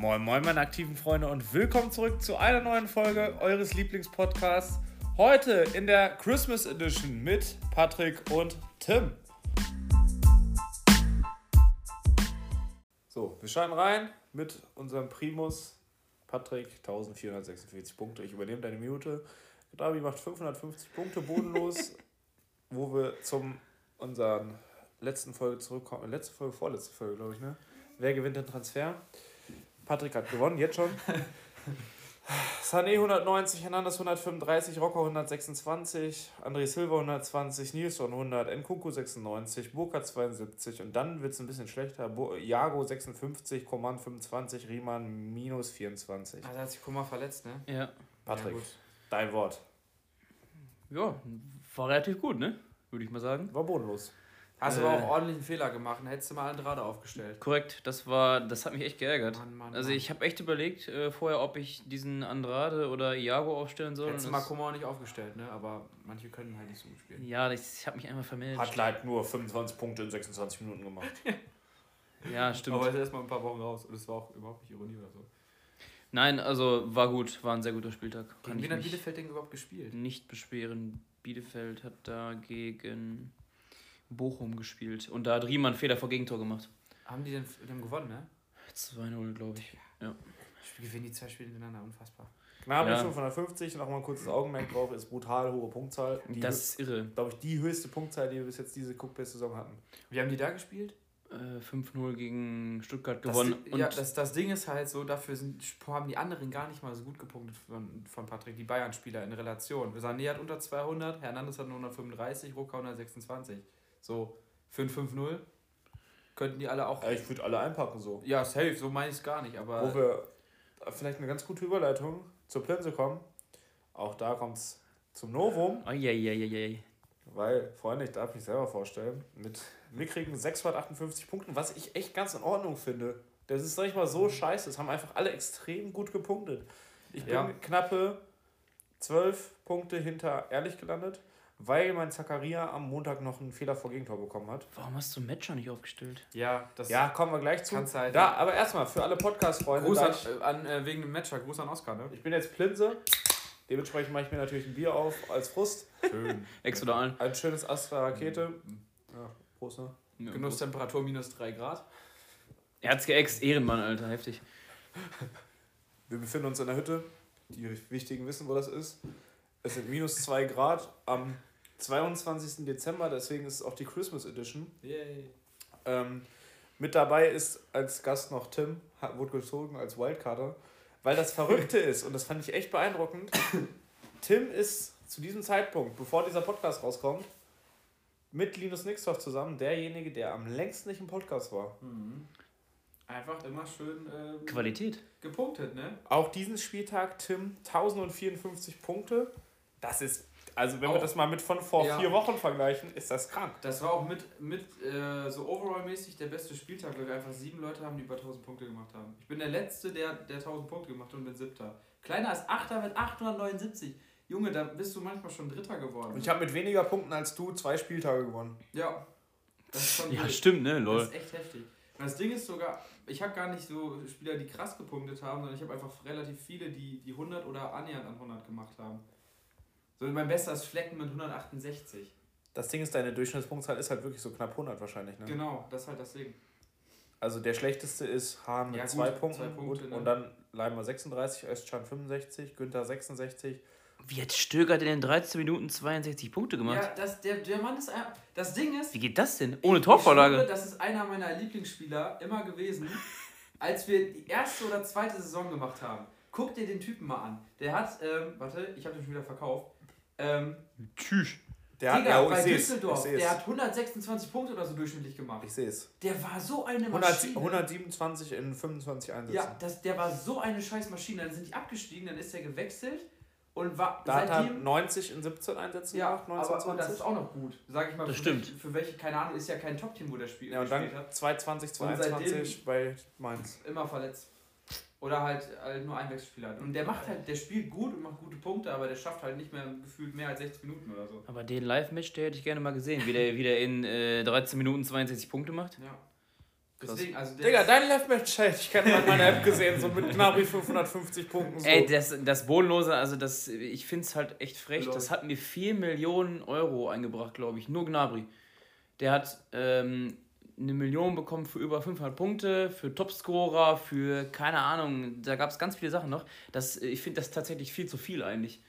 Moin, moin, meine aktiven Freunde und willkommen zurück zu einer neuen Folge eures Lieblingspodcasts. Heute in der Christmas Edition mit Patrick und Tim. So, wir starten rein mit unserem Primus Patrick, 1446 Punkte. Ich übernehme deine Minute. Davi macht 550 Punkte bodenlos, wo wir zum unseren letzten Folge zurückkommen. Letzte Folge, vorletzte Folge, glaube ich, ne? Wer gewinnt den Transfer? Patrick hat gewonnen, jetzt schon. Sané 190, Hernandez 135, Rocco 126, André Silva 120, Nilsson 100, Nkunku 96, Burka 72 und dann wird es ein bisschen schlechter. Bo Jago 56, Coman 25, Riemann minus 24. Also hat sich Kummer verletzt, ne? Ja. Patrick, Ja, dein Wort. Ja, war relativ gut, ne? Würde ich mal sagen. War bodenlos. Hast Äh. aber auch ordentlich einen Fehler gemacht hättest du mal Andrade aufgestellt. Korrekt, das war, das hat mich echt geärgert. Mann, Mann, also ich habe echt überlegt äh, vorher, ob ich diesen Andrade oder Iago aufstellen soll. Hättest du und mal Kummer auch nicht aufgestellt, ne? Aber manche können halt nicht so gut spielen. ja, ich, ich habe mich einfach vermeldet. Hat Leid nur 25 Punkte in 26 Minuten gemacht. Ja, stimmt. Aber er ist erstmal ein paar Wochen raus und das war auch überhaupt nicht Ironie oder so. Nein, also war gut, war ein sehr guter Spieltag. Kann Gegen ich wen hat Bielefeld denn überhaupt gespielt? nicht beschweren. Bielefeld hat da gegen Bochum gespielt und da hat Riemann Fehler vor Gegentor gemacht. Haben die denn haben gewonnen, ne? 2-0, glaube ich. Ja. Spiel gewinnen die zwei Spiele hintereinander, unfassbar. Gnabry Ja. 550, nochmal ein kurzes Augenmerk drauf, ist brutal hohe Punktzahl. Die, Das ist irre. glaube ich, die höchste Punktzahl, die wir bis jetzt diese Cookbase-Saison hatten. Wie haben die da gespielt? Äh, 5-0 gegen Stuttgart Das, gewonnen. ja, das, das Ding ist halt so, dafür sind, haben die anderen gar nicht mal so gut gepunktet von, von Patrick, die Bayern-Spieler in Relation. Sané hat unter 200, Hernandez hat nur 135, Rucker 126. So, für ein 5-0 könnten die alle auch. Ja, ich würde alle einpacken so. Ja, safe, so meine ich es gar nicht, aber. Wo wir vielleicht eine ganz gute Überleitung zur Plinse kommen. Auch da kommt es zum Novum, Eieieiei. weil, Freunde, ich darf mich selber vorstellen, mit mickrigen 658 Punkten, was ich echt ganz in Ordnung finde. Das ist, sag ich mal, so scheiße. Es haben einfach alle extrem gut gepunktet. Ich bin Ja. knappe 12 Punkte hinter ehrlich gelandet, weil mein Zakaria am Montag noch einen Fehler vor Gegentor bekommen hat. Warum hast du Matcher nicht aufgestellt? ja, das. Ja, kommen wir gleich zu. Kannst halt- da, aber erstmal für alle Podcast-Freunde. Gruß an, ich- äh, an, äh, wegen dem Matcher, Gruß an Oscar, ne? Ich bin jetzt Plinse. Dementsprechend mache ich mir natürlich ein Bier auf als Frust. Schön. Ex oder an? Ein schönes Astra Rakete. Ja, Prost, ne? Genusstemperatur minus 3 Grad. Er hat's geext, Ehrenmann, Alter, heftig. Wir befinden uns in der Hütte. Die Wichtigen wissen, wo das ist. Es sind minus 2 Grad am 22. Dezember, deswegen ist es auch die Christmas Edition. Yay. Ähm, mit dabei ist als Gast noch Tim, hat, wurde gezogen als Wildcarder. Weil das Verrückte ist, und das fand ich echt beeindruckend, Tim ist zu diesem Zeitpunkt, bevor dieser Podcast rauskommt, mit Linus Nixdorf zusammen derjenige, der am längsten nicht im Podcast war. Mhm. Einfach immer schön ähm, Qualität. gepunktet, ne? Auch diesen Spieltag, Tim, 1054 Punkte. Das ist, also wenn wir Auch- das mal mit von vor Ja. vier Wochen vergleichen, ist das krank. Das war auch mit, mit äh, so overall-mäßig der beste Spieltag, weil wir einfach sieben Leute haben, die über 1000 Punkte gemacht haben. Ich bin der Letzte, der, der 1000 Punkte gemacht hat und bin Siebter. Kleiner als Achter mit 879. Junge, da bist du manchmal schon Dritter geworden. Und ich habe mit weniger Punkten als du zwei Spieltage gewonnen. ja, das ist schon Ja, wild. stimmt, ne, Das lol. ist echt heftig. Und das Ding ist sogar, ich habe gar nicht so Spieler, die krass gepunktet haben, sondern ich habe einfach relativ viele, die, die 100 oder annähernd an 100 gemacht haben. So, mein bester ist Flecken mit 168. Das Ding ist, deine Durchschnittspunktzahl ist halt wirklich so knapp 100 wahrscheinlich. Ne? Genau, das ist halt das Ding. Also der schlechteste ist Hahn mit Ja, gut, zwei Punkten. zwei Punkte, gut. ne? Und dann Leimer 36, Özcan 65, Günther 66. Wie hat Stöger denn in 13 Minuten 62 Punkte gemacht? Ja, das, der, der Mann ist einfach. Das Ding ist. Wie geht das denn? Ohne Torvorlage? schwöre, das ist einer meiner Lieblingsspieler immer gewesen, als wir die erste oder zweite Saison gemacht haben. Guck dir den Typen mal an. Der hat, ähm, warte, ich habe den schon wieder verkauft. Ähm, Tschüss. Der hat, Digga, ja, oh, bei Düsseldorf, der hat 126 Punkte oder so durchschnittlich gemacht. Ich sehe es. Der war so eine 100, Maschine. 127 in 25 Einsätzen. ja, das, der war so eine scheiß Maschine. Dann sind die abgestiegen, dann ist er gewechselt und war Da hat er seitdem. 90 in 17 Einsätzen Ja, gemacht, 19, aber und das ist 20. auch noch gut. Sag ich mal, Das für stimmt. Welche, für welche, keine Ahnung, ist ja kein Top-Team, wo der Spiel Ja, und gespielt dann hat. 220, Und 22 bei Mainz. Immer verletzt. Oder halt, halt nur Einwechselspieler. Und der macht halt, der spielt gut und macht gute Punkte, aber der schafft halt nicht mehr gefühlt mehr als 60 Minuten oder so. Aber den Live-Match, der hätte ich gerne mal gesehen, wie der wieder in äh, 13 Minuten 62 Punkte macht. Ja. Krass. Deswegen, also der Digga, dein Left-Match, ich kenne mal meine App gesehen, so mit Gnabry 550 Punkten. So. Ey, das, das Bodenlose, also das, ich finde es halt echt frech. Lol. Das hat mir 4 Millionen Euro eingebracht, glaube ich. Nur Gnabry. Der hat ähm, eine Million bekommen für über 500 Punkte, für Topscorer, für keine Ahnung. Da gab es ganz viele Sachen noch. Das, ich finde das tatsächlich viel zu viel eigentlich.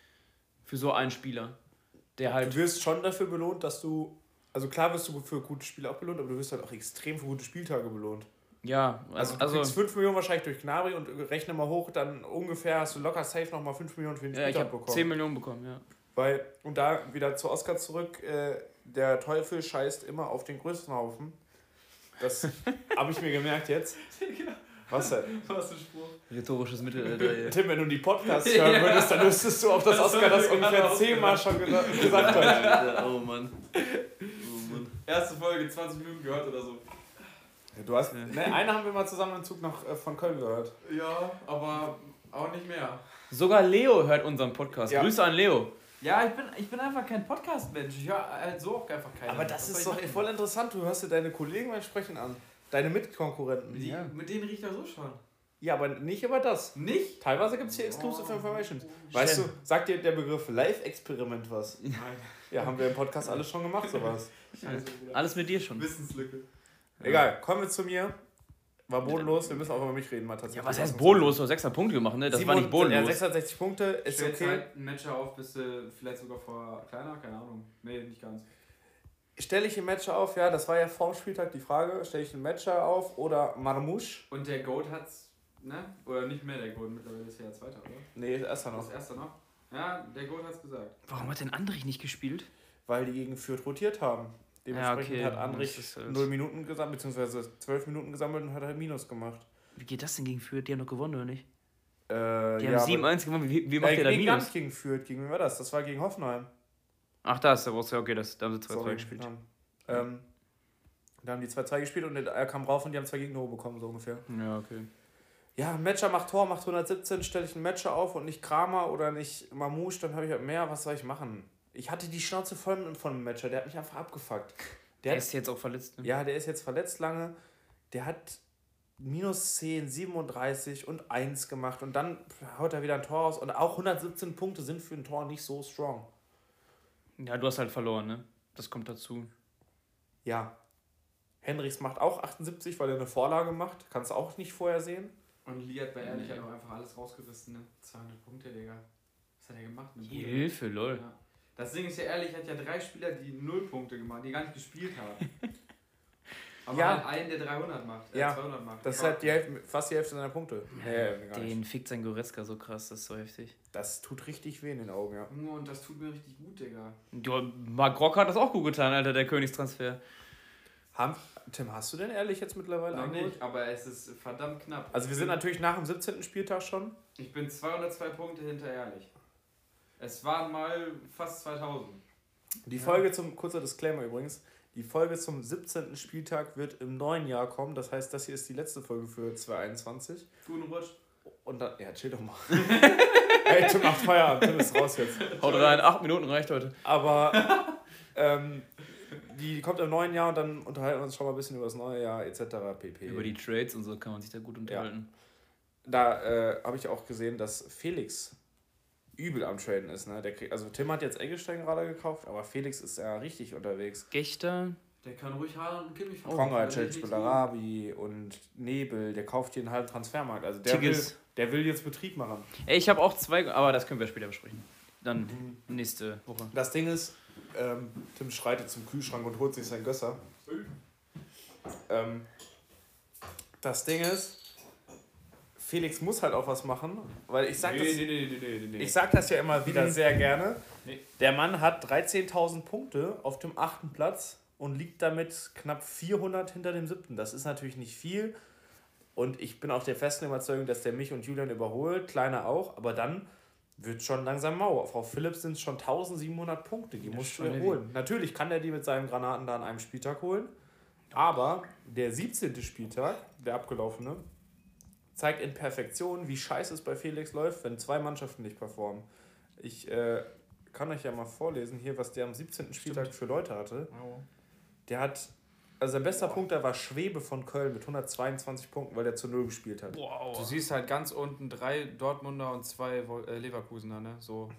Für so einen Spieler. Der du halt. wirst schon dafür belohnt, dass du. Also klar wirst du für gute Spiele auch belohnt, aber du wirst halt auch extrem für gute Spieltage belohnt. Ja, Also, also. du also kriegst 5 Millionen wahrscheinlich durch Gnabry und rechne mal hoch, dann ungefähr hast du locker safe nochmal 5 Millionen für den ja, ich Spieltag bekommen. 10 Millionen bekommen, ja. Weil, und da wieder zu Oscar zurück, äh, der Teufel scheißt immer auf den größten Haufen. Das habe ich mir gemerkt jetzt. Was denn? Was ein Spruch. Rhetorisches Mittel. Tim, wenn du die Podcasts hören würdest, dann wüsstest du auch, dass Oscar das ungefähr zehnmal schon gesa gesagt hat. Alter, oh Mann. Oh Mann. Erste Folge, 20 Minuten gehört oder so. Du hast, ne, eine haben wir mal zusammen im Zug nach, äh, von Köln gehört. Ja, aber auch nicht mehr. Sogar Leo hört unseren Podcast. Ja. Grüße an Leo. Ja, ich bin, ich bin einfach kein Podcast-Mensch. Ich höre halt so auch einfach keinen. Aber das Was ist doch machen? voll interessant. Du hörst dir deine Kollegen beim Sprechen an. Deine Mitkonkurrenten. Die, Ja. Mit denen riecht er so schon. ja, aber nicht über das. Nicht? Teilweise gibt es hier Exclusive Oh. Informations. Weißt du, sagt dir der Begriff Live-Experiment was? Nein. Ja, haben wir im Podcast alles schon gemacht, sowas. Scheiße. Alles mit dir schon. Wissenslücke. Egal, kommen wir zu mir. War bodenlos, wir müssen auch über mich reden, mal tatsächlich. Ja, was heißt bodenlos? Du hast 6 Punkte gemacht, ne? Das war nicht Ja, bodenlos. 660 Punkte, ist Stellst okay. halt ein Matcher auf, bist du vielleicht sogar vor kleiner, keine Ahnung. Nee, nicht ganz. Stelle ich ein Matcher auf? Ja, das war ja vorm Spieltag die Frage. Stelle ich einen Matcher auf oder Marmouche? Und der Goat hat's, ne? Oder nicht mehr der Goat, mittlerweile ist er ja Zweiter, oder? Nee, erster noch. Das erste noch? Ja, der Goat hat's gesagt. Warum hat denn Andrich nicht gespielt? Weil die gegen Fürth rotiert haben. Dementsprechend okay, hat Andrich das halt- 0 Minuten gesammelt, beziehungsweise 12 Minuten gesammelt und hat halt Minus gemacht. Wie geht das denn gegen Fürth? Die haben doch gewonnen, oder nicht? Äh, Die ja, haben 7-1 gewonnen. Wie, wie aber- macht äh, der da Minus? nicht gegen Fürth. Gegen wen war das? Das war gegen Hoffenheim. Ach, da ist der. Ja, okay, das, da haben sie 2-2 Sorry, gespielt. Namen. Ähm, da haben die 2-2 gespielt und er kam rauf und die haben zwei Gegentore bekommen, so ungefähr. Ja, okay. Ja, ein Matcher macht Tor, macht 117, stelle ich einen Matcher auf und nicht Kramer oder nicht Mamouche, dann habe ich halt mehr. Was soll ich machen? Ich hatte die Schnauze voll von dem Matcher, der hat mich einfach abgefuckt. Der Der ist jetzt auch verletzt. Ne? Ja, der ist jetzt verletzt lange. Der hat minus 10, 37 und 1 gemacht und dann haut er wieder ein Tor raus. Und auch 117 Punkte sind für ein Tor nicht so strong. ja, du hast halt verloren, ne? Das kommt dazu. Ja. Henrichs macht auch 78, weil er eine Vorlage macht. Kannst du auch nicht vorher sehen. Und Lee hat bei Ehrlich Nee. hat auch einfach alles rausgerissen, ne? 200 Punkte, Digga. Was hat er gemacht? Hilfe, lol. Ja. Das Ding ist ja ehrlich, hat ja drei Spieler, die null Punkte gemacht, die gar nicht gespielt haben. Aber Ja. halt einen, der 300 macht, äh, Ja. 200 macht. Das ist Ja. halt die Hälfte, fast die Hälfte seiner Punkte. Nee, gar nicht. Den fickt sein Goretzka so krass, das ist so heftig. Das tut richtig weh in den Augen, ja. Und das tut mir richtig gut, Digga. Ja, Marc Rock hat das auch gut getan, Alter, der Königstransfer. Haben, Tim, hast du denn ehrlich jetzt mittlerweile Noch nicht, aber es ist verdammt knapp. Also wir sind natürlich nach dem 17. Spieltag schon. Ich bin 202 Punkte hinter Ehrlich. Es waren mal fast 2000. Die Folge zum, kurzer Disclaimer übrigens, die Folge zum 17. Spieltag wird im neuen Jahr kommen. Das heißt, das hier ist die letzte Folge für 2021. Guten Rutsch. Und dann, ja, chill doch mal. Ey, Tim macht Feierabend, Tim ist raus jetzt. Haut rein, acht Minuten reicht heute. Aber ähm, die kommt im neuen Jahr und dann unterhalten wir uns schon mal ein bisschen über das neue Jahr etc. pp. Über die Trades und so kann man sich da gut unterhalten. da äh, habe ich auch gesehen, dass Felix übel am Traden ist. Ne? Der krieg, also Tim hat jetzt Eggestein gerade gekauft, aber Felix ist ja richtig unterwegs. Gechter, Der kann ruhig Haaland und Kimmich verkaufen, Konrad, nichts Bellarabi und Nebel, der kauft hier einen halben Transfermarkt. Also der will, der will jetzt Betrieb machen. Ey, ich habe auch zwei, aber das können wir später besprechen. Dann nächste Woche. Das Ding ist, ähm, Tim schreitet zum Kühlschrank und holt sich sein Gösser. Ähm, das Ding ist, Felix muss halt auch was machen, weil ich sag, Nee, das, nee, nee, nee, nee, nee. ich sag das ja immer wieder sehr gerne. Der Mann hat 13.000 Punkte auf dem achten Platz und liegt damit knapp 400 hinter dem siebten. Das ist natürlich nicht viel. Und ich bin auch der festen Überzeugung, dass der mich und Julian überholt, kleiner auch, aber dann wird schon langsam mau. Frau Philips sind es schon 1700 Punkte, die Ja, musst du erholen. Natürlich kann der die mit seinen Granaten da an einem Spieltag holen, aber der 17. Spieltag, der abgelaufene, zeigt in Perfektion, wie scheiße es bei Felix läuft, wenn zwei Mannschaften nicht performen. Ich äh, kann euch ja mal vorlesen hier, was der am 17. Spieltag für Leute hatte. Der hat Also sein bester Punkt da war Schwebe von Köln mit 122 Punkten, weil der zu Null gespielt hat. Du siehst halt ganz unten drei Dortmunder und zwei äh, Leverkusener, ne? So.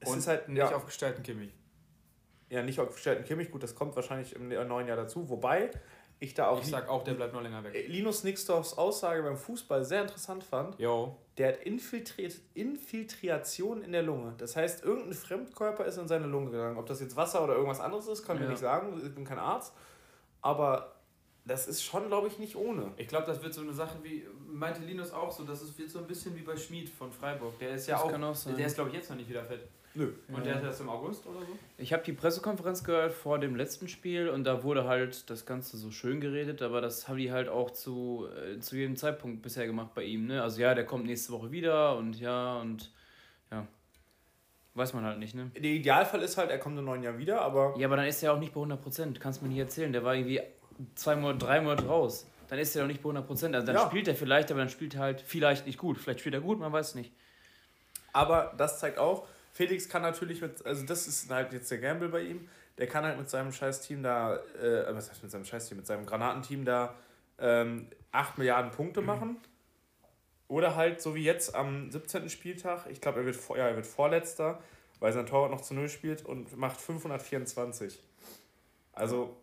Es und ist halt nicht ja, aufgestellten Kimmich. ja nicht aufgestellten Kimmich, gut, das kommt wahrscheinlich im neuen Jahr dazu. Wobei ich da auch Ich sag auch, der bleibt noch länger weg. Linus Nixdorfs Aussage beim Fußball sehr interessant fand. Jo. Der hat infiltriert, Infiltration in der Lunge. Das heißt, irgendein Fremdkörper ist in seine Lunge gegangen. Ob das jetzt Wasser oder irgendwas anderes ist, kann ich Ja. nicht sagen. Ich bin kein Arzt. Aber das ist schon, glaube ich, nicht ohne. Ich glaube, das wird so eine Sache wie, meinte Linus auch so, das ist, wird so ein bisschen wie bei Schmid von Freiburg. Der ist ja Das auch, kann auch sein. der ist glaube ich jetzt noch nicht wieder fit. Nö. Und der ist erst im August oder so? Ich habe die Pressekonferenz gehört vor dem letzten Spiel und da wurde halt das Ganze so schön geredet, aber das haben die halt auch zu, äh, zu jedem Zeitpunkt bisher gemacht bei ihm. Ne? Also ja, der kommt nächste Woche wieder und ja und ja. Weiß man halt nicht, ne? Der Idealfall ist halt, er kommt im neuen Jahr wieder, aber Ja, aber dann ist er auch nicht bei 100%. Kannst du mir nicht erzählen. Der war irgendwie zwei Monate, drei Monate raus. Dann ist er doch nicht bei 100%. Also dann Ja. spielt er vielleicht, aber dann spielt er halt vielleicht nicht gut. Vielleicht spielt er gut, man weiß nicht. Aber das zeigt auch, Felix kann natürlich mit, also das ist halt jetzt der Gamble bei ihm, der kann halt mit seinem Scheiß-Team da, äh, was heißt mit seinem Scheiß-Team, mit seinem Granatenteam da ähm, 8 Milliarden Punkte machen. Oder halt, so wie jetzt am 17. Spieltag, ich glaube, er, wird ja, er wird Vorletzter, weil sein Torwart noch zu Null spielt und macht 524. Also,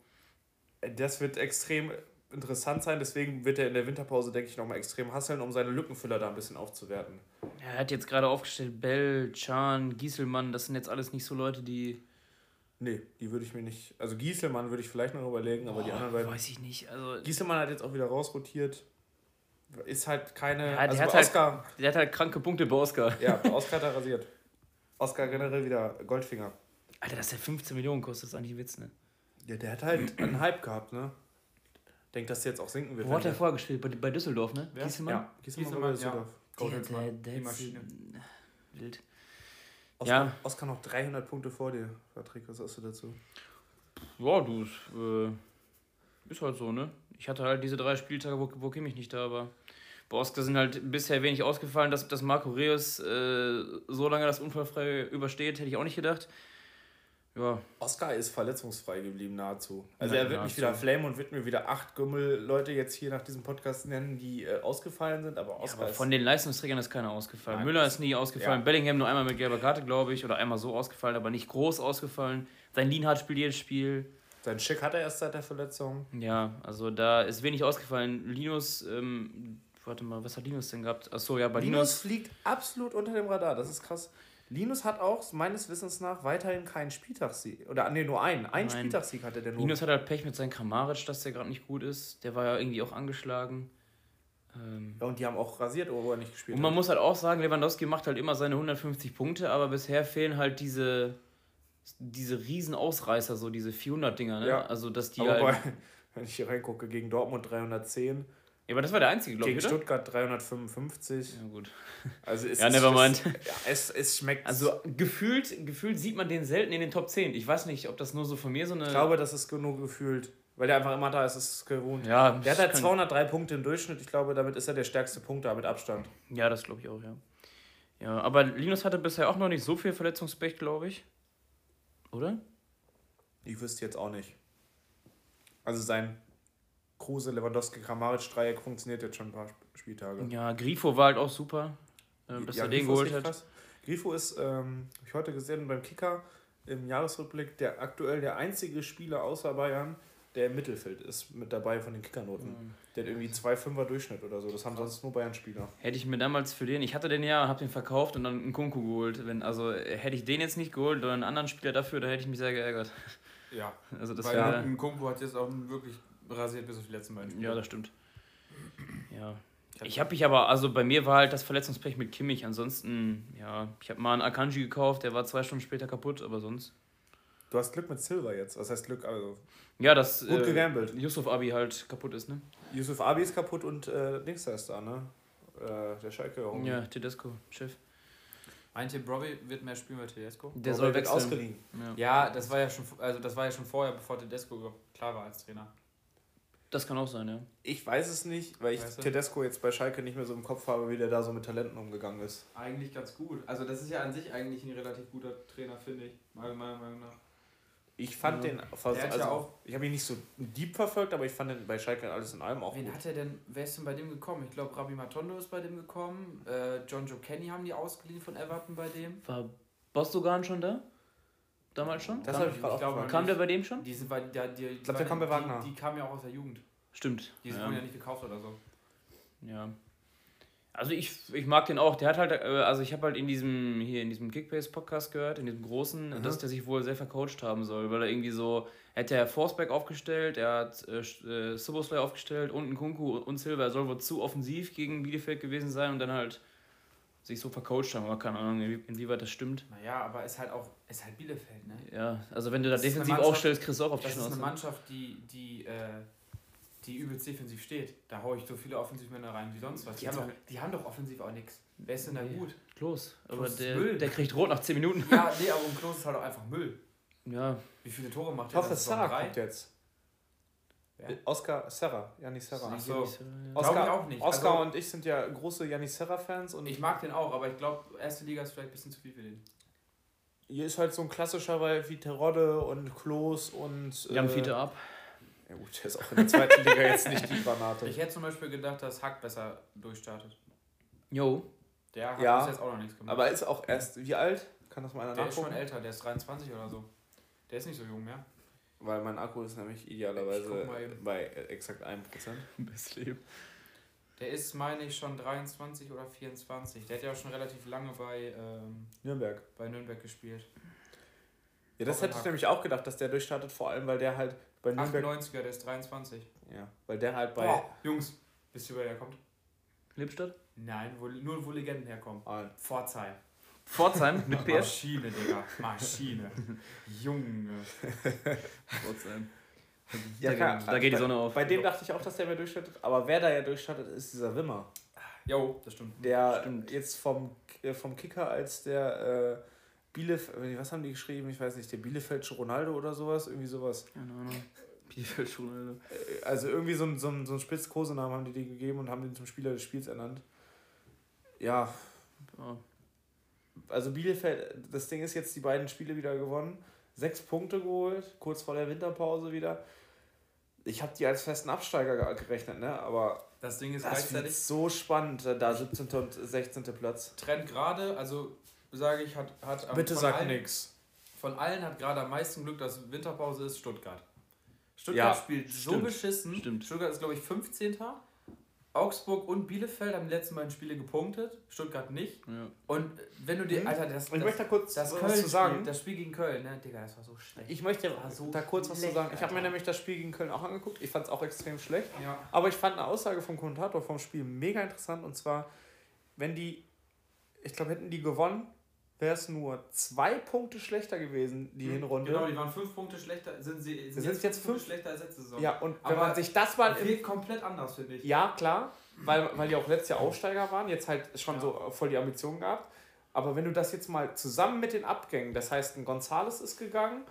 äh, das wird extrem interessant sein, deswegen wird er in der Winterpause, denke ich, nochmal extrem hasseln, um seine Lückenfüller da ein bisschen aufzuwerten. Er hat jetzt gerade aufgestellt, Bell, Chan, Gieselmann, das sind jetzt alles nicht so Leute, die. Nee, die würde ich mir nicht. Also Gieselmann würde ich vielleicht noch überlegen, aber die Boah, anderen beiden. Weiß ich nicht. Also, Gieselmann hat jetzt auch wieder rausrotiert. Ist halt keine. Ja, der also hat halt- Oscar. der hat halt kranke Punkte bei Oscar. Ja, bei Oscar hat er rasiert. Oscar generell wieder Goldfinger. Alter, dass der 15 Millionen kostet, ist eigentlich ein Witz, ne? Ja, der hat halt einen Hype gehabt, ne? Denkt, dass der jetzt auch sinken wird. Wo hat er vorher gespielt? Bei, bei Düsseldorf, ne? Wer? Gieselmann? Ja, Gieselmann, war bei ja. Düsseldorf. Der, Goldensmann, der, die der ist Maschine. wild. Oscar, Ja. Oscar noch 300 Punkte vor dir. Patrick, was sagst du dazu? Ja, du, äh, ist halt so, ne? Ich hatte halt diese drei Spieltage, wo, wo Kimmich nicht da war. Bei Oscar sind halt bisher wenig ausgefallen, dass, dass Marco Reus äh, so lange das unfallfrei übersteht, hätte ich auch nicht gedacht. Ja, Oscar ist verletzungsfrei geblieben, nahezu. Also Ja, er wird nahezu. mich wieder flamen und wird mir wieder acht Gümmel-Leute jetzt hier nach diesem Podcast nennen, die äh, ausgefallen sind, aber Oscar aber ist von den Leistungsträgern ist keiner ausgefallen. Nein, Müller ist nie ausgefallen. ja. Bellingham nur einmal mit gelber Karte, glaube ich, oder einmal so ausgefallen, aber nicht groß ausgefallen. Sein Lienhardt spielt jedes Spiel. Sein Schick hat er erst seit der Verletzung. Ja, also da ist wenig ausgefallen. Linus, ähm, warte mal, was hat Linus denn gehabt? Achso, ja, bei Linus Linus. fliegt absolut unter dem Radar, das ist krass. Linus hat auch meines Wissens nach weiterhin keinen Spieltagssieg. Oder nee, nur einen. Einen Nein. Spieltagssieg hatte der nur. Linus hat halt Pech mit seinem Kramaric, dass der gerade nicht gut ist. Der war ja irgendwie auch angeschlagen. Ähm, ja, und die haben auch rasiert, wo er nicht gespielt und man hat. muss halt auch sagen, Lewandowski macht halt immer seine 150 Punkte, aber bisher fehlen halt diese, diese riesen Ausreißer, so diese 400 Dinger, ne? Ja. Also, dass die Aber halt. bei, wenn ich hier reingucke, gegen Dortmund 310, Ja, aber das war der einzige, glaube gegen ich, oder? Stuttgart 355. Ja, gut. Also es Ja, ist, nevermind. Es, ja, es, es schmeckt. Also, gefühlt, gefühlt sieht man den selten in den Top 10. Ich weiß nicht, ob das nur so von mir so eine. ich glaube, das ist genug gefühlt. Weil der einfach immer da ist, ist es gewohnt. ja, Der hat halt kann- 203 Punkte im Durchschnitt. Ich glaube, damit ist er der stärkste Punkter mit Abstand. Ja, das glaube ich auch, ja. Ja, aber Linus hatte bisher auch noch nicht so viel Verletzungspech, glaube ich. Oder? Ich wüsste jetzt auch nicht. Also sein Kruse, Lewandowski, Kramaric Dreieck funktioniert jetzt schon ein paar Sp- Spieltage. Ja, Grifo war halt auch super, äh, dass er den Grifo ist geholt hat. krass. Grifo ist, ähm, habe ich heute gesehen beim Kicker im Jahresrückblick, der aktuell der einzige Spieler außer Bayern, der im Mittelfeld ist, mit dabei von den Kickernoten. Mhm. Der hat irgendwie 2,5er Durchschnitt oder so. Das haben sonst nur Bayern-Spieler. Hätte ich mir damals für den, ich hatte den ja, habe den verkauft und dann einen Kunku geholt. Wenn, also hätte ich den jetzt nicht geholt oder einen anderen Spieler dafür, da hätte ich mich sehr geärgert. Ja. Also das Weil wäre. ein Kunku hat jetzt auch wirklich rasiert bis auf die letzten beiden Spiele. Ja, das stimmt. Ja. Ich habe mich aber, also bei mir war halt das Verletzungspech mit Kimmich. Ansonsten, ja, ich habe mal einen Akanji gekauft, der war zwei Stunden später kaputt, aber sonst. Du hast Glück mit Silver jetzt. Was heißt Glück? Also, Ja, das. Gut gegambelt. Yusuf Abi halt kaputt ist, ne? Yusuf Abi ist kaputt und äh, Dings da ist da, ne? Äh, der Schalke. Homie. Ja, Tedesco, Chef. Meint ihr, Brobbey wird mehr spielen bei Tedesco? Der Aber soll wird wechseln. ausgeliehen. Ja. Ja, das war ja schon, also das war ja schon vorher, bevor Tedesco klar war als Trainer. Das kann auch sein, ja. Ich weiß es nicht, weil ich Weißt du? Tedesco jetzt bei Schalke nicht mehr so im Kopf habe, wie der da so mit Talenten umgegangen ist. Eigentlich ganz gut. Also das ist ja an sich eigentlich ein relativ guter Trainer, finde ich. Meiner Meinung nach. Ich fand Ja. den, also, ja auch- ich habe ihn nicht so deep verfolgt, aber ich fand den bei Schalke alles in allem auch Wen gut. hat er denn, wer ist denn bei dem gekommen? Ich glaube, Rabbi Matondo ist bei dem gekommen. Äh, John Joe Kenny haben die ausgeliehen von Everton bei dem. War Bostogan schon da? Damals schon? Das kam, habe ich gerade glaube, aufgefallen. kam der bei dem schon? Die sind bei, der, die, ich glaub, der kam bei Wagner. Die, die kamen ja auch aus der Jugend. Stimmt. Die ja. wurden ja nicht gekauft oder so. Ja. Also ich, ich mag den auch. Der hat halt, äh, also ich habe halt in diesem, hier in diesem Kickbase-Podcast gehört, in diesem großen, Mhm. dass der sich wohl sehr vercoacht haben soll, weil er irgendwie so, er hat ja Forsberg aufgestellt, er hat äh, äh, Soboslai aufgestellt und ein Kunku und Silva. Er soll wohl zu offensiv gegen Bielefeld gewesen sein und dann halt sich so vercoacht haben, aber keine Ahnung, inwie- inwieweit das stimmt. Naja, aber ist halt auch, ist halt Bielefeld, ne? Ja, also wenn du da Das defensiv aufstellst, kriegst du auch auf die Das ist eine Schnauze. Mannschaft, die, die, äh, die übelst defensiv steht. Da hau ich so viele Offensivmänner rein wie sonst was. Die, haben, doch, die haben doch offensiv auch nichts. Wer ist denn da Nee. gut? Klos, aber Klos ist der, Müll. der kriegt rot nach 10 Minuten. Ja, nee, aber um Klos ist halt auch einfach Müll. Ja, Wie viele Tore macht Ich der? hoffe, Das drei. kommt jetzt. Wer? Oscar Serra, Janis Serra. Ach so. Oscar, ich auch nicht. Oscar Also- und ich sind ja große Janis Serra-Fans und Ich mag den auch, aber ich glaube, erste Liga ist vielleicht ein bisschen zu viel für den. hier ist halt so ein klassischer, weil wie Terodde und Klos und. Jan äh, Fiete ab. Ja gut, der ist auch in der zweiten Liga jetzt nicht die Granate. Ich hätte zum Beispiel gedacht, dass Hack besser durchstartet. Jo, Der hat Ja, bis jetzt auch noch nichts gemacht. Aber ist auch erst wie alt? Kann das mal einer der ist schon nachgucken? älter, der ist 23 oder so. Der ist nicht so jung mehr. Weil mein Akku ist nämlich Ich idealerweise bei exakt 1%. Best Leben. Der ist, meine ich, schon 23 oder 24. Der hat ja auch schon relativ lange bei, ähm, Nürnberg. bei Nürnberg gespielt. Ja, das hätte ich nämlich auch gedacht, dass der durchstartet, vor allem weil der halt bei Nürnberg. 98er, der ist 23. Ja, weil der halt bei. Boah, Jungs, wisst ihr, woher der kommt? Lippstadt? Nein, wo, nur wo Legenden herkommen. Ah, Pforzheim. Pforzheim mit PS. Maschine, Digga. Maschine. Junge. Pforzheim. Ja, da, klar. geht, da geht die Sonne auf. Bei dem dachte ich auch, dass der mehr durchstartet, aber wer da ja durchstartet, ist dieser Wimmer. Jo, das stimmt. Der Stimmt. jetzt vom, äh, vom Kicker als der äh, Bielefeld, was haben die geschrieben? Ich weiß nicht, der Bielefeldsche Ronaldo oder sowas, irgendwie sowas. Keine Ahnung. Bielefeld schon, Alter. Äh, Also irgendwie so ein, so ein, so ein Spitzkosenamen haben die dir gegeben und haben den zum Spieler des Spiels ernannt. Ja, Ja. Also Bielefeld, das Ding ist jetzt die beiden Spiele wieder gewonnen. Sechs Punkte geholt, kurz vor der Winterpause wieder. Ich habe die als festen Absteiger ge- gerechnet, ne? aber Das Ding ist das gleichzeitig so spannend, äh, da 17. und 16. Platz. Trend gerade, also sage ich, hat, hat am- Bitte sag allen, nix. Von allen hat gerade am meisten Glück, dass Winterpause ist Stuttgart. Stuttgart Ja, spielt so stimmt, beschissen. stimmt. Stuttgart ist, glaube ich, 15. Augsburg und Bielefeld haben die letzten beiden Spiele gepunktet, Stuttgart nicht. Ja. Und wenn du dir, Mhm. Alter, das, Ich das, möchte da kurz das was Köln zu sagen. Spiel, das Spiel gegen Köln, ne, Digga, das war so schlecht. Ich möchte so da kurz was zu schlecht, sagen. Ich habe mir nämlich das Spiel gegen Köln auch angeguckt. Ich fand es auch extrem schlecht. ja. Aber ich fand eine Aussage vom Kommentator vom Spiel mega interessant. Und zwar, wenn die, ich glaube, hätten die gewonnen, wäre es nur zwei Punkte schlechter gewesen, die Hinrunde. Genau, die waren fünf Punkte schlechter, sind sie sind, sind jetzt Punkte fünf- schlechter als letzte Saison. Ja, und wenn Aber man sich das mal im komplett anders, finde ich. Ja, klar, weil, weil die auch letztes Jahr Aufsteiger waren, jetzt halt schon Ja. so voll die Ambitionen gehabt. Aber wenn du das jetzt mal zusammen mit den Abgängen, das heißt, ein Gonzales ist gegangen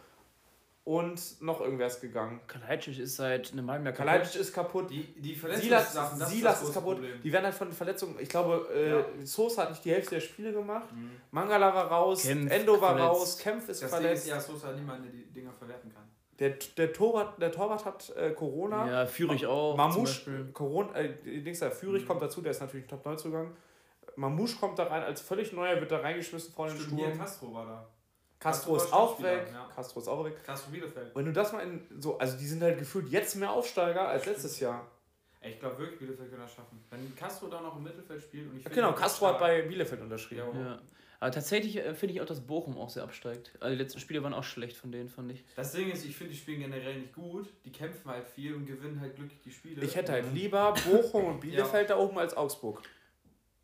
und noch irgendwer ist gegangen. Kalajdzic ist seit einem halben Jahr Kalajdzic ist kaputt. Die, die Silas, Verletzungssachen, das Silas das ist kaputt. Problem. Die werden halt von den Verletzungen, ich glaube, äh, Ja. Sosa hat nicht die Hälfte der Spiele gemacht. Mhm. Mangala war raus, Kempf Endo war verletzt. raus, Kempf ist Das Ding verletzt. ist, ja, Sosa niemand, der die Dinger verwerten kann. Der, der, Torwart, der Torwart hat äh, Corona. Ja, Führig auch. Mamouche. Corona, äh, Dings da, Mhm. kommt dazu, der ist natürlich ein Top-Neuzugang. Mamouche kommt da rein als völlig neuer, wird da reingeschmissen vor den Sturm. Castro war da. Castro Castro ist auch weg. ja. Castro ist auch weg. Castro Bielefeld. Wenn du das mal in so, also die sind halt gefühlt jetzt mehr Aufsteiger als letztes Jahr. Ich glaube wirklich, Bielefeld kann das schaffen. Wenn Castro da noch im Mittelfeld spielt und ich Ja, finde genau, Castro hat bei Bielefeld unterschrieben. Ja. Ja. Aber tatsächlich äh, finde ich auch, dass Bochum auch sehr absteigt. Also die letzten Spiele waren auch schlecht von denen, fand ich. Das Ding ist, ich finde, die spielen generell nicht gut. Die kämpfen halt viel und gewinnen halt glücklich die Spiele. Ich hätte halt lieber Bochum und Bielefeld da oben als Augsburg.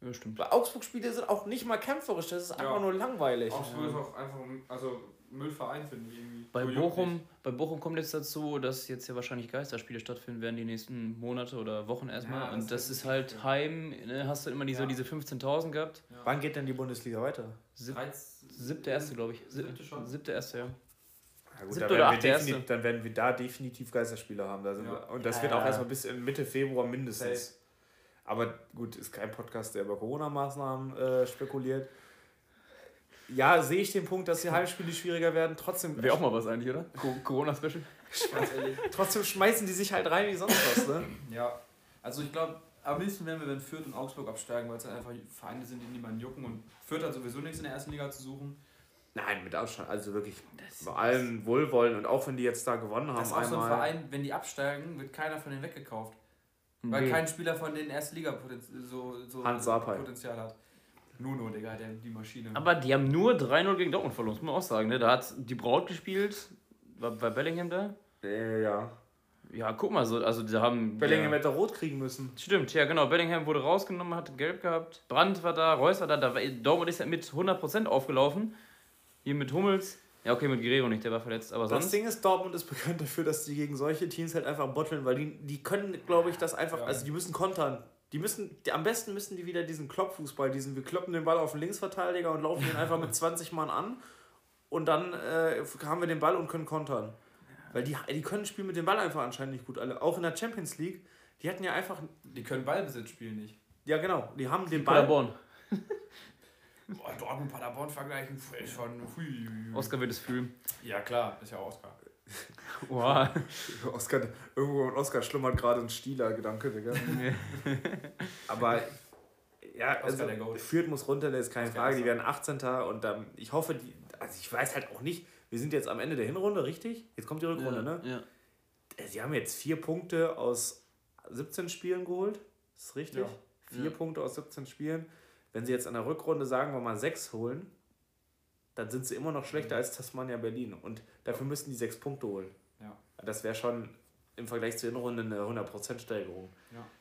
Ja, stimmt. Weil Augsburg-Spiele sind auch nicht mal kämpferisch, das ist einfach Ja. nur langweilig. Augsburg ist auch einfach ein also Müllverein, finde ich irgendwie. Bei Bochum, bei Bochum kommt jetzt dazu, dass jetzt ja wahrscheinlich Geisterspiele stattfinden werden die nächsten Monate oder Wochen erstmal. Ja, das und das ist halt schön. Heim, ne, hast du immer diese, Ja. diese 15.000 gehabt. Ja. Wann geht denn die Bundesliga weiter? Sieb, 13 siebte erste, glaube ich. Sieb, Siebte schon. Siebte erste, ja. Ja, gut, Siebte da oder werden, definitiv, dann werden wir da definitiv Geisterspiele haben. Da sind Ja. wir, und das Ja, wird auch ja. erstmal bis in Mitte Februar mindestens. Aber gut, ist kein Podcast, der über Corona-Maßnahmen äh, spekuliert. ja, sehe ich den Punkt, dass die Heimspiele schwieriger werden. Trotzdem, Wäre auch mal was eigentlich, oder? Co- Corona-Special. Trotzdem schmeißen die sich halt rein wie sonst was, ne? Ja, also ich glaube, am liebsten wären wir, wenn Fürth und Augsburg absteigen, weil es halt einfach Vereine sind, die niemanden jucken und Fürth hat sowieso nichts in der ersten Liga zu suchen. Nein, mit Abstand. Also wirklich bei allen Wohlwollen und auch wenn die jetzt da gewonnen haben, Das ist auch so ein einmal. Verein, wenn die absteigen, wird keiner von denen weggekauft. Weil kein Spieler von denen erste Liga Potenzial, so, so. Potenzial hat. Nuno, Digga, der, die Maschine. Aber die haben nur 3-0 gegen Dortmund verloren, muss man auch sagen. Ne? Da hat die Braut gespielt, war bei Bellingham da. Äh, ja. Ja, guck mal, so, also die haben. Bellingham ja, hätte rot kriegen müssen. Stimmt, ja genau. Bellingham wurde rausgenommen, hatte gelb gehabt. Brandt war da, Reus war da. da war, Dortmund ist ja mit 100% aufgelaufen. Hier mit Hummels. Ja, okay, mit Guerrero nicht, der war verletzt. Aber Das sonst. Ding ist, Dortmund ist bekannt dafür, dass die gegen solche Teams halt einfach botteln, weil die, die können, glaube ich, das einfach, Ja. also die müssen kontern. Die müssen, die, am besten müssen die wieder diesen Kloppfußball, diesen, wir kloppen den Ball auf den Linksverteidiger und laufen ihn einfach mit 20 Mann an und dann äh, haben wir den Ball und können kontern. Weil die, die können spielen mit dem Ball einfach anscheinend nicht gut alle. Auch in der Champions League, die hatten ja einfach, die können Ballbesitz spielen nicht. ja genau, die haben den Ball. Paderborn. Boah, Dortmund-Paderborn vergleichen, pf, schon. Hui. Oscar wird es fühlen. Ja, klar, ist ja auch Oscar. Wow. Oscar, irgendwo in Oscar schlummert gerade ein Stieler-Gedanke, Digga. Aber ja, Oscar also. Fürth muss runter, das ist keine Oscar Frage. Die werden 18. und ähm, ich hoffe, die, also ich weiß halt auch nicht, wir sind jetzt am Ende der Hinrunde, richtig? Jetzt kommt die Rückrunde, ne? Ja. Äh, Sie haben jetzt vier Punkte aus 17 Spielen geholt. Ist das richtig? Ja. Vier Ja. Punkte aus 17 Spielen. Wenn sie jetzt in der Rückrunde, sagen wir mal, sechs holen, dann sind sie immer noch schlechter als Tasmania Berlin. Und dafür müssen die sechs Punkte holen. Ja. Das wäre schon im Vergleich zur Hinrunde eine 100% Steigerung.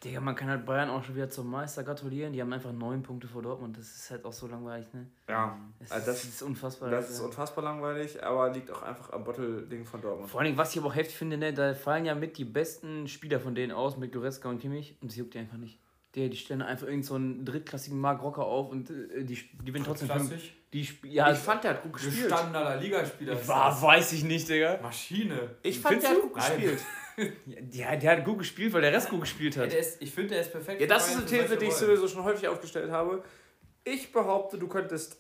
Digga, man kann halt Bayern auch schon wieder zum Meister gratulieren. Die haben einfach neun Punkte vor Dortmund. Das ist halt auch so langweilig, ne? Ja, Das, Also das- ist unfassbar. das ist unfassbar langweilig, aber liegt auch einfach am Bottle-Ding von Dortmund. Vor allen Dingen, was ich aber auch heftig finde, ne, da fallen ja mit die besten Spieler von denen aus, mit Goretzka und Kimmich, und sie juckt die einfach nicht. Die, die stellen einfach irgend so einen drittklassigen Mark Rocker auf und äh, die gewinnen trotzdem. Klassisch. Die ja, ich fand, der hat gut gespielt. Gestandener Ligaspieler. war, weiß ich nicht, Digga. Maschine. Ich fand, der hat gut gespielt. Ja, der, der hat gut gespielt, weil der Rest gut gespielt hat. der ist, ich finde, der ist perfekt. Ja, das ist eine These, die ich sowieso schon häufig aufgestellt habe. Ich behaupte, du könntest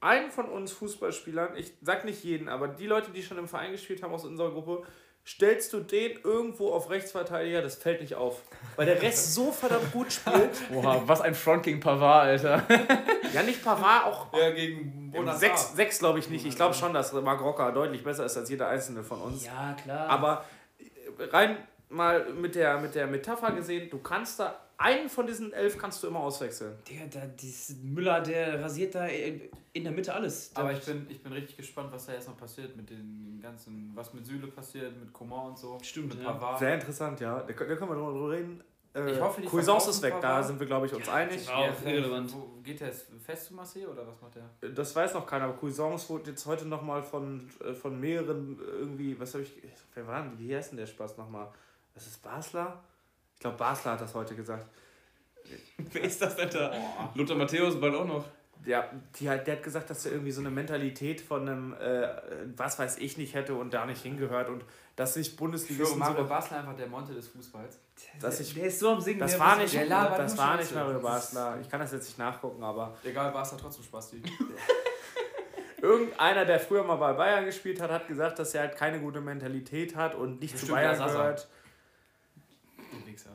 einen von uns Fußballspielern, ich sag nicht jeden, aber die Leute, die schon im Verein gespielt haben aus unserer Gruppe, stellst du den irgendwo auf Rechtsverteidiger, das fällt nicht auf. Weil der Rest so verdammt gut spielt. Boah, was ein Front gegen Pavard, Alter. Ja, nicht Pavard, auch Ja, gegen Bonazar. sechs, sechs glaube ich nicht. Ich glaube schon, dass Marc Rocker deutlich besser ist als jeder einzelne von uns. Ja, klar. Aber rein mal mit der, mit der Metapher gesehen, du kannst da einen von diesen elf kannst du immer auswechseln. Digga, da, dieses Müller, der rasiert da in der Mitte alles. Aber ich bin, ich bin richtig gespannt, was da jetzt noch passiert mit den ganzen, was mit Süle passiert, mit Coman und so. Stimmt, mit ja. Pavard. Sehr interessant, ja. Da, können- da können wir drüber reden. Äh, Ich hoffe, die Cuisance ist weg, da sind wir, glaube ich, uns einig. Ja. auch irrelevant. Wo, geht der jetzt fest zu Marseille oder was macht der? Das weiß noch keiner, aber Cuisance wurde jetzt heute nochmal von, äh, von mehreren irgendwie, was habe ich, wer war denn, wie heißt denn der Spaß nochmal? Das ist Basler? Ich glaube, Basler hat das heute gesagt. Wer ist das denn da? Lothar Matthäus bald auch noch. Ja, die hat, der hat gesagt, dass er irgendwie so eine Mentalität von einem, äh, was weiß ich nicht hätte und da nicht hingehört und dass sich Für Bundesligisten Mario so, Basler einfach der Monte des Fußballs. dass ich, der ist so am Singen. das der war nicht, der labert das war nicht. Mario Basler. Ich kann das jetzt nicht nachgucken, aber Egal, Basler trotzdem Spasti. irgendeiner, der früher mal bei Bayern gespielt hat, hat gesagt, dass er halt keine gute Mentalität hat und nicht zu Bestimmt Bayern der Sasa. gehört. Wichser.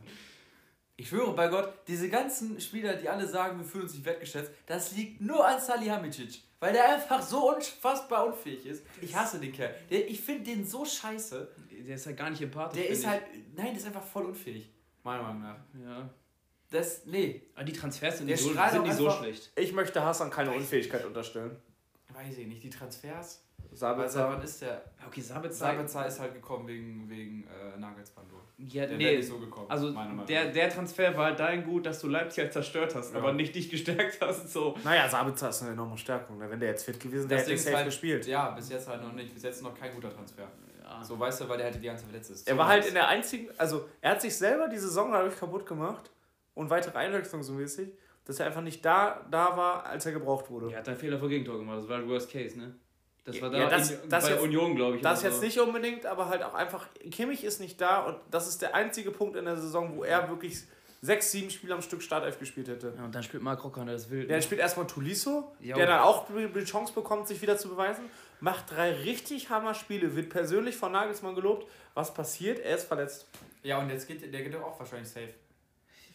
Ich schwöre bei Gott, diese ganzen Spieler, die alle sagen, wir fühlen uns nicht wertgeschätzt, das liegt nur an Salihamidzic. Weil der einfach so unfassbar unfähig ist. Ich hasse den Kerl. Der, ich finde den so scheiße. Der ist halt gar nicht empathisch. Der ist halt. Nein, der ist einfach voll unfähig. Meiner Meinung nach. Ja. Das. Nee, Aber die Transfers sind Der nicht so, sind nicht so schlecht. Ich möchte Hassan keine Unfähigkeit unterstellen. weiß ich nicht. Die Transfers. Sabitzer. wann ist der? Okay, Sabitzer. Sabitzer ist halt gekommen wegen, wegen äh, Nagelsmann. Ja, Der wäre nee. nicht so gekommen. Also der, der Transfer war halt dahin gut, dass du Leipzig halt zerstört hast, Ja. aber nicht dich gestärkt hast. So. Naja, Sabitzer ist eine enorme Stärkung. ne? Wenn der jetzt fit gewesen wäre, hätte er safe halt- gespielt. Ja, bis jetzt halt noch nicht. Bis jetzt noch kein guter Transfer. Ja. So weißt du, weil der halt die ganze Zeit verletzt ist. Er So war halt in der einzigen, also er hat sich selber die Saison dadurch kaputt gemacht und weitere Einwechslung so mäßig, dass er einfach nicht da, da war, als er gebraucht wurde. Er hat einen Fehler vor Gegentor gemacht, das war ein Worst Case, ne? Das war da Ja, das- in, das bei jetzt- Union, glaube ich. Das oder jetzt nicht unbedingt, aber halt auch einfach, Kimmich ist nicht da und das ist der einzige Punkt in der Saison, wo er wirklich sechs, sieben Spiele am Stück Startelf gespielt hätte. Ja, und dann spielt Marc Rocker, das ist wild. Der spielt erstmal Tuliso, Ja, der dann auch die Chance bekommt, sich wieder zu beweisen. Macht drei richtig Hammer-Spiele, wird persönlich von Nagelsmann gelobt. Was passiert? Er ist verletzt. Ja, und jetzt geht der geht doch auch wahrscheinlich safe.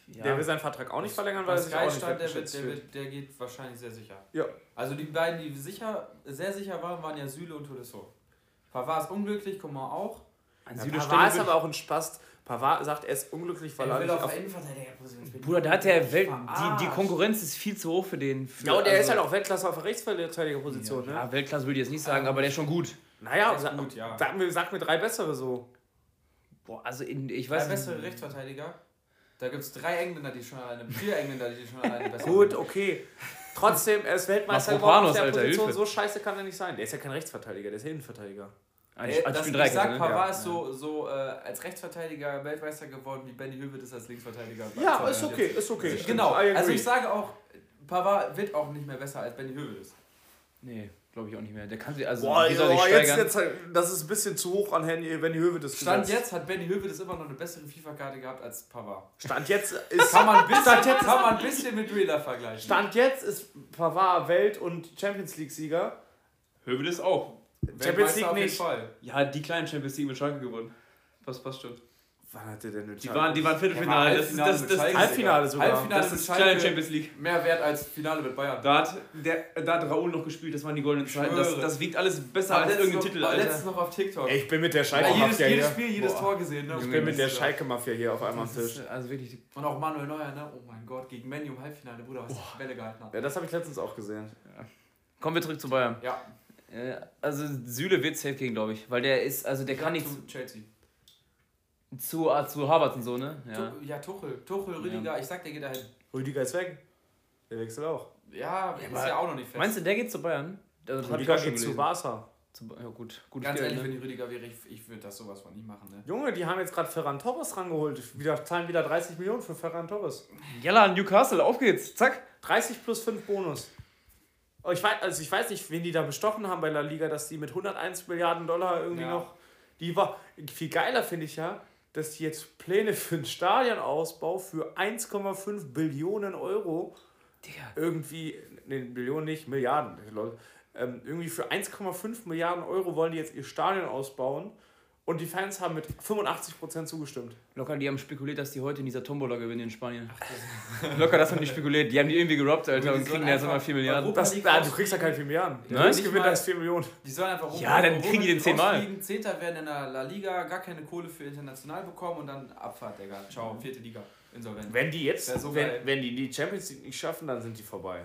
Ja. Der will seinen Vertrag auch nicht verlängern, weil er sich auch nicht stand, der, wird, der, wird, der geht wahrscheinlich sehr sicher. Ja. Also die beiden, die sicher, sehr sicher waren, waren ja Süle und Tolisso. Pavard ist unglücklich, guck mal auch. An Ja, Pavard ist aber auch ein Spast. Pavard sagt, er ist unglücklich, weil er, nicht auf... Innenverteidigerposition spielen. Bruder, da hat der Welt. Die, die Verarscht. Konkurrenz ist viel zu hoch für den. Für, Ja, und er ist also- halt auch Weltklasse auf der Rechtsverteidigerposition, ne? Ja, Weltklasse würde ich jetzt nicht sagen, aber der ist schon gut. Naja, Der ist sa gut, ja. sag, mir, sag mir drei bessere so. Boah, also in, ich weiß bessere Rechtsverteidiger. Da gibt es drei Engländer, die schon alleine, vier Engländer, die schon alleine besser Gut, okay. Trotzdem, er ist Weltmeister geworden auf der Alter, Position. Hilfe. So scheiße kann er nicht sein. Der ist ja kein Rechtsverteidiger, der ist ja Innenverteidiger. Ah, Ey, ich- das, Dreikette, sag, ne? Pavard Ja. ist so, so äh, als Rechtsverteidiger Weltmeister geworden, wie Benny Höwedt ist als Linksverteidiger. Ja, ist okay, ist okay. Genau, also ich sage auch, Pavard wird auch nicht mehr besser als Benny Höwedt ist. Nee, glaube ich auch nicht mehr. Der kann sich also Boah, wie soll sich boah jetzt, steigern? jetzt, das ist ein bisschen zu hoch an Henny, wenn die Höhe das Stand gesetzt. jetzt hat Benny Höwedt immer noch eine bessere FIFA-Karte gehabt als Pavard. Stand jetzt ist Kann man ein bisschen, Stand jetzt, kann man ein bisschen mit Reader vergleichen. Stand jetzt ist Pavard Welt- und Champions League-Sieger. Hövel ist auch. Champions League auf jeden nicht. Fall. Ja, die kleinen Champions League mit Schalke gewonnen. Das passt schon. Wann hat der denn eine Die waren, die waren Viertelfinale. Ja, Das ist Halbfinale das, das, Schalke. das, Halbfinale sogar. Halbfinale das ist kleine Champions League. Mehr wert als Finale mit Bayern. Da hat, der, da hat Raoul noch gespielt, das waren die goldenen Zeiten. Das, das wiegt alles besser Aber als irgendein noch, Titel, Alter. letztens noch auf TikTok. Ey, ich bin mit der Ja, jedes, Schalke-Mafia jedes hier. Spiel, jedes Boah. Tor gesehen. Ne? Ich bin mit der Schalke-Mafia hier auf einmal am Das Tisch. also wirklich, Und auch Manuel Neuer, ne? Oh mein Gott, gegen Menu im Halbfinale, Bruder, was die Welle gehalten hat. Ja, das habe ich letztens auch gesehen. Kommen wir zurück zu Bayern. Ja, Äh, Also Süle wird safe gehen, glaube ich. Weil der ist, also der kann nicht zu Chelsea. Zu, ah, zu Harvard und so, ne? Ja. Tu- Ja, Tuchel. Tuchel, Rüdiger, ich sag, der geht dahin. Rüdiger ist weg. Der wechselt auch. Ja, ist aber ja auch noch nicht fest. Meinst du, der geht zu Bayern? Also, Rüdiger geht zu. Barca. Ja gut, gut Ganz Geld, ehrlich, ne? wenn ich Rüdiger wäre, ich, ich würde das sowas von nicht machen, ne? Junge, die haben jetzt gerade Ferran Torres rangeholt. Wieder, zahlen wieder 30 Millionen für Ferran Torres. Jalla, Newcastle, auf geht's, zack. 30 plus 5 Bonus. Oh, ich, weiß, also ich weiß nicht, wen die da bestochen haben bei La Liga, dass die mit 101 Milliarden Dollar irgendwie Ja. noch. Die war. Viel geiler finde ich ja, dass die jetzt Pläne für einen Stadionausbau für 1,5 Billionen Euro Digga. irgendwie. Ne, Billionen nicht, Milliarden. lol. Ähm, irgendwie für 1,5 Milliarden Euro wollen die jetzt ihr Stadion ausbauen. Und die Fans haben mit 85% zugestimmt. Locker, die haben spekuliert, dass die heute in dieser Tombola gewinnen in Spanien. Locker, das haben die spekuliert. Die haben die irgendwie gerobbt, Alter, und sollen kriegen jetzt immer 4 Milliarden. Das, League ah, du kriegst ja keine 4 Milliarden. Der Nein? Gewinner Nicht ist 4 Millionen. Die sollen einfach Ja, dann kriegen die den zehnmal. rausfliegen, Zehnter werden in der La Liga, gar keine Kohle für international bekommen und dann Abfahrt, Digga. Ciao, vierte Liga. Insolvent. Wenn die jetzt, so geil. wenn, wenn die die Champions League nicht schaffen, dann sind die vorbei.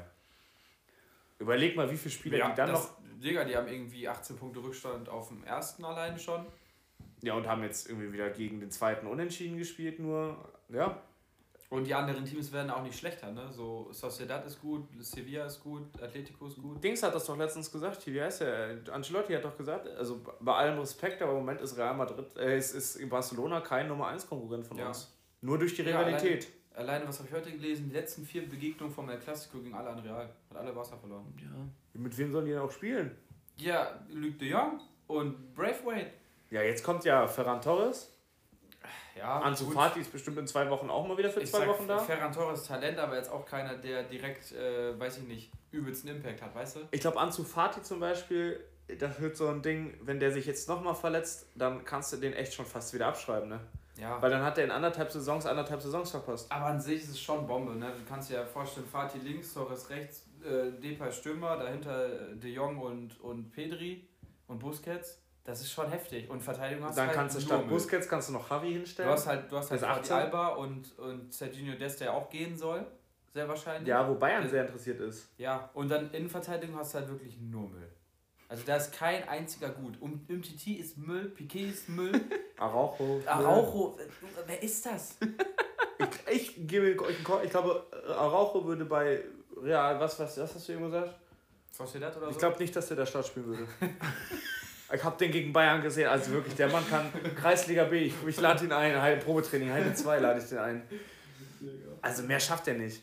Überleg mal, wie viele Spieler Ja, die dann das, noch. Digga, die haben irgendwie 18 Punkte Rückstand auf dem ersten alleine schon. Ja, und haben jetzt irgendwie wieder gegen den zweiten Unentschieden gespielt, nur. Ja. Und die anderen Teams werden auch nicht schlechter, ne? So Sociedad ist gut, Sevilla ist gut, Atletico ist gut. Dings hat das doch letztens gesagt, hier, wie heißt der? Ancelotti hat doch gesagt, also bei allem Respekt, aber im Moment ist Real Madrid, äh, ist, ist in Barcelona kein Nummer 1 Konkurrent von Ja. uns. Nur durch die Ja, Rivalität. Alleine, was habe ich heute gelesen? Die letzten vier Begegnungen vom El Clasico gegen alle an Real. Hat alle Wasser verloren. Ja. Mit wem sollen die denn auch spielen? Ja, Luc de Jong und Braithwaite. Ja, jetzt kommt ja Ferran Torres. Ja, Ansu. Fati ist bestimmt in zwei Wochen auch mal wieder für Ich zwei sag, Wochen da. Ferran Torres Talent, aber jetzt auch keiner, der direkt, äh, weiß ich nicht, übelsten Impact hat, weißt du? Ich glaube, Ansu Fati zum Beispiel, das wird so ein Ding, wenn der sich jetzt nochmal verletzt, dann kannst du den echt schon fast wieder abschreiben, ne? Ja. Weil dann hat er in anderthalb Saisons, anderthalb Saisons verpasst. Aber an sich ist es schon Bombe, ne? Du kannst dir ja vorstellen, Fatih links, Torres rechts, äh, Depay Stürmer, dahinter äh, De Jong und, und Pedri und Busquets. Das ist schon heftig. Und Verteidigung hast Dann halt kannst du statt. Busquets kannst du noch Du hinstellen. hast halt, du hast halt Jordi 18. Alba und, und Serginho Dest, der auch gehen soll. Sehr wahrscheinlich. ja, wo Bayern sehr interessiert ist. Ja, und dann Innenverteidigung hast du halt wirklich nur Müll. Also da ist kein einziger gut. Um, Umtiti ist Müll, Piquet ist Müll, Araujo. Araujo, wer ist das? Ich, ich gebe euch einen Call. Ich glaube, Araujo würde bei Real, was, was, was hast du eben gesagt? Sociedad oder so? Ich glaube nicht, dass der da Start spielen würde. ich habe den gegen Bayern gesehen, also wirklich, der Mann kann Kreisliga B. Ich, ich lade ihn ein, Heil, Probetraining, Heide 2 lade ich den ein. Also mehr schafft er nicht.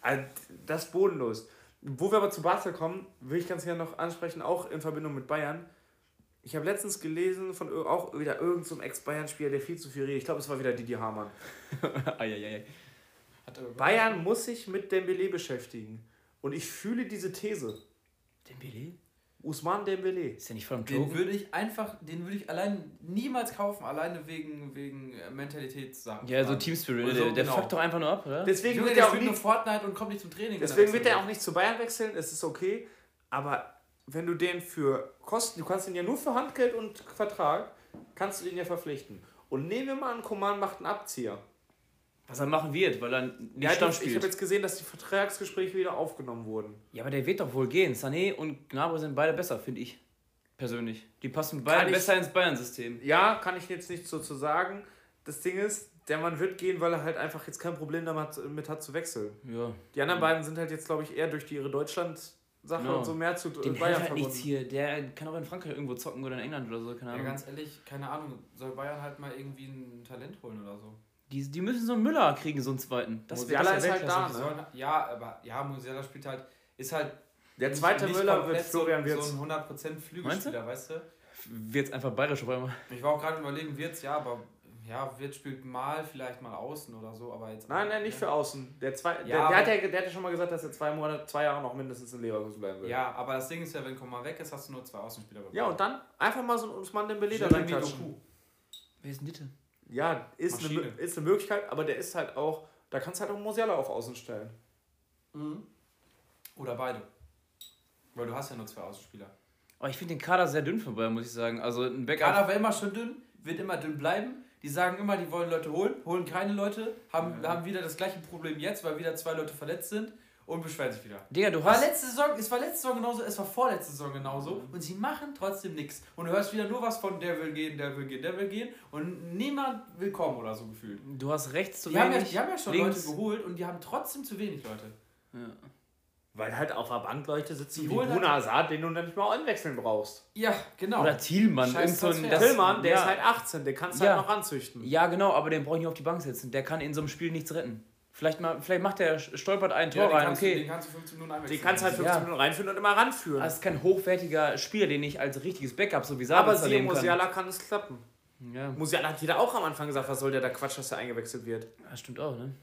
Also, das ist bodenlos. Wo wir aber zu Barca kommen, will ich ganz gerne noch ansprechen, auch in Verbindung mit Bayern. Ich habe letztens gelesen von auch wieder irgendeinem so Ex-Bayern-Spieler, der viel zu viel redet. Ich glaube, es war wieder Didi Hamann. Eieiei. Er Bayern muss sich mit Dembele beschäftigen. Und ich fühle diese These. Dembele? Usman Dembele. Ist ja nicht von Den würde ich einfach, den würde ich allein niemals kaufen, alleine wegen, wegen äh, Mentalitätssachen. Ja, so Team Spirit. So, der der genau. fuckt doch einfach nur ab, oder? Deswegen Junge, wird der er auch spielt nur nicht, Fortnite und kommt nicht zum Training. deswegen wird er auch nicht zu Bayern wechseln. Es ist okay. Aber wenn du den für Kosten, du kannst ihn ja nur für Handgeld und Vertrag, kannst du den ja verpflichten. Und nehmen wir mal an, Coman macht einen Abzieher. Was er machen wird, weil er nicht Ja, Stamm ich ich spielt. habe jetzt gesehen, dass die Vertragsgespräche wieder aufgenommen wurden. Ja, aber der wird doch wohl gehen. Sané und Gnabry sind beide besser, finde ich. Persönlich. Die passen Kann beide ich- besser ins Bayern-System. Ja, kann ich jetzt nicht so zu sagen. Das Ding ist, der Mann wird gehen, weil er halt einfach jetzt kein Problem damit mit hat zu wechseln. Ja. Die anderen beiden sind halt jetzt, glaube ich, eher durch die, ihre Deutschland-Sache Genau. und so mehr zu äh, Den Bayern halt nichts verbunden. hier. Der kann auch in Frankreich irgendwo zocken oder in England oder so, keine Ja, Ahnung. ganz ehrlich, keine Ahnung, soll Bayern halt mal irgendwie ein Talent holen oder so. Die, die müssen so einen Müller kriegen, so einen zweiten. Das Musiala das ist halt da, ne? ja, aber ja, Musiala spielt halt, ist halt Der zweite nicht Müller wird Florian so, Wirtz. so ein 100% Flügelspieler, weißt du? Wird's einfach bayerisch auf einmal. Ich war auch gerade überlegen, Wirtz, ja, aber ja, Wirtz spielt mal, vielleicht mal außen oder so, aber jetzt. Nein, nein, nicht für außen. Der, zwei, der, Ja, der, aber- hat ja, der hat ja schon mal gesagt, dass er zwei Monate, zwei Jahre noch mindestens in Leverkusen bleiben will. Ja, aber das Ding ist ja, wenn Komma weg ist, hast du nur zwei Außenspieler. Ja, und dann einfach mal so ein Usman Dembele da. Doku. Wer ist denn Ditte? Ja, ist eine, ist eine Möglichkeit, aber der ist halt auch, da kannst du halt auch Musiala auf Außen stellen. Oder beide. Weil du hast ja nur zwei Außenspieler. Aber ich finde den Kader sehr dünn von Bayern, muss ich sagen. Also ein Backup. Kader war immer schon dünn, wird immer dünn bleiben. Die sagen immer, die wollen Leute holen, holen keine Leute, haben, haben wieder das gleiche Problem jetzt, weil wieder zwei Leute verletzt sind und beschweren sich wieder. Digga, du War hast. letzte Saison, es war letzte Saison genauso, es war vorletzte Saison genauso und sie machen trotzdem nichts. Und du hörst wieder nur was von der will gehen, der will gehen, der will gehen und niemand will kommen oder so gefühlt. Du hast rechts zu Die haben, ja, wenig. die haben ja schon links. Leute geholt und die haben trotzdem zu wenig Leute. Ja. Weil halt auf der Bank Leute sitzen Die wie holen halt- Buna Azad, den du dann nicht mal anwechseln brauchst. Ja, genau. Oder Thielmann. Scheiß so ein, das, Tillmann, der ja, ist halt 18, den kannst du Ja. halt noch anzüchten. Ja, genau, aber den brauche ich nicht auf die Bank setzen. Der kann in so einem Spiel nichts retten. Vielleicht, mal, vielleicht macht der, stolpert ein Tor ja, rein, kannst du, okay. den kannst du 15 Minuten einwechseln. Den kannst du halt 15 Ja. Minuten reinführen und immer ranführen. Das ist kein hochwertiger Spieler, den ich als richtiges Backup so wie aber kann. Musiala kann es klappen. Ja, Musiala hat jeder auch am Anfang gesagt, was soll der da Quatsch, dass er eingewechselt wird. das stimmt auch, ne?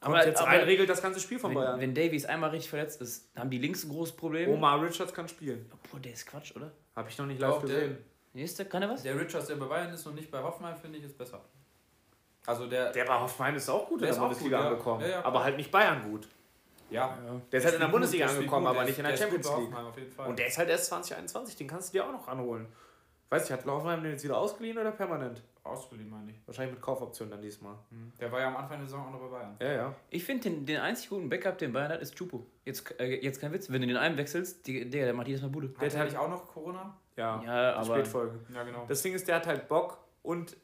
Kommt Aber- jetzt aber- rein, regelt das ganze Spiel von Wenn, Bayern. wenn Davies einmal richtig verletzt ist, haben die links ein großes Problem. Omar Richards kann spielen. Boah, der ist Quatsch, oder? Habe ich noch nicht live Doch, der- gesehen. Nee, ist der, kann er was? Der Richards, der bei Bayern ist und nicht bei Hoffenheim, finde ich, ist besser. Also der. Der bei Hoffenheim ist auch gut Der in der Bundesliga gut, ja. angekommen. Ja, ja, aber halt nicht Bayern gut. ja. Der ist halt in der Bundesliga gut, angekommen, aber nicht in der der Champions League. Hoffenheim auf jeden Fall. Und der ist halt erst 2021, den kannst du dir auch noch ranholen. Weiß ich, hat Hoffenheim den jetzt wieder ausgeliehen oder permanent? Ausgeliehen, meine ich. Wahrscheinlich mit Kaufoption dann diesmal. Mhm. Der war ja am Anfang der Saison auch noch bei Bayern. Ja, ja. Ich finde den, den einzig guten Backup, den Bayern hat, ist Chupo. Jetzt, äh, jetzt kein Witz, wenn du den einen wechselst, die, der, der macht jedes Mal Bude. Hat der hat- nicht auch noch Corona? Ja, Ja, aber Spätfolge. Ja, genau. Das Ding ist, der hat halt Bock und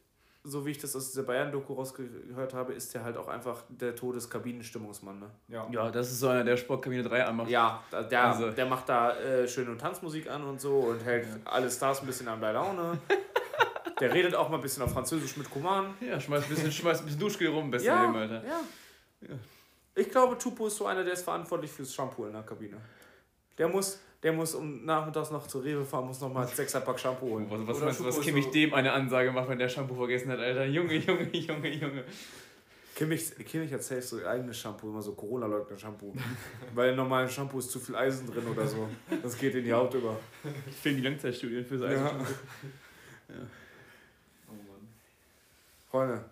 so wie ich das aus dieser Bayern-Doku rausgehört habe, ist der halt auch einfach der Todeskabinenstimmungsmann. Ne? Ja. ja, das ist so einer, der Sportkabine 3 anmacht. Ja, der, Also- der macht da äh, schöne Tanzmusik an und so und hält alle Stars ein bisschen an bei Laune. der redet auch mal ein bisschen auf Französisch mit Kuman. Ja, schmeißt ein bisschen, schmeißt ein bisschen Duschgel rum, beste Ja, Leben, Alter. ja. Ich glaube, Tupo ist so einer, der ist verantwortlich fürs Shampoo in der Kabine. Der muss, der muss um nachmittags noch zur Rewe fahren, muss noch mal ein Sechserpack Shampoo holen. Was, was meinst du, was Kimmich so- dem eine Ansage macht, wenn der Shampoo vergessen hat, Alter? Junge, Junge, Junge, Junge. Kimmich, Kimmich hat safe so eigenes Shampoo, immer so Corona-Leugner-Shampoo. Weil im normalen Shampoo ist zu viel Eisen drin oder so. Das geht in die Haut über. Fehlen die Langzeitstudien fürs Ja. Eisen. Oh Mann. Freunde,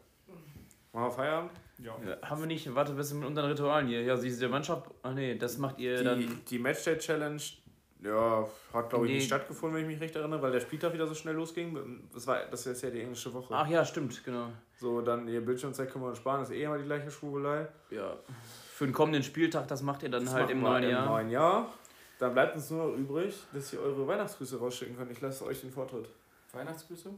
machen wir Feierabend? Ja. Ja, haben wir nicht, warte, was ist mit unseren Ritualen hier? Ja, diese Mannschaft, ach nee, das macht ihr Die, dann. die Matchday-Challenge, ja, hat glaube ich Nee. nicht stattgefunden, wenn ich mich recht erinnere, weil der Spieltag wieder so schnell losging. Das, war, das ist ja die englische Woche. Ach ja, stimmt, genau. So, dann ihr Bildschirmzeit können wir uns sparen, das ist eh immer die gleiche Schwurbelei. Ja. Für den kommenden Spieltag, das macht ihr dann Das halt im neuen im Jahr. neuen Jahr. Dann bleibt uns nur noch übrig, dass ihr eure Weihnachtsgrüße rausschicken könnt. Ich lasse euch den Vortritt. Weihnachtsgrüße?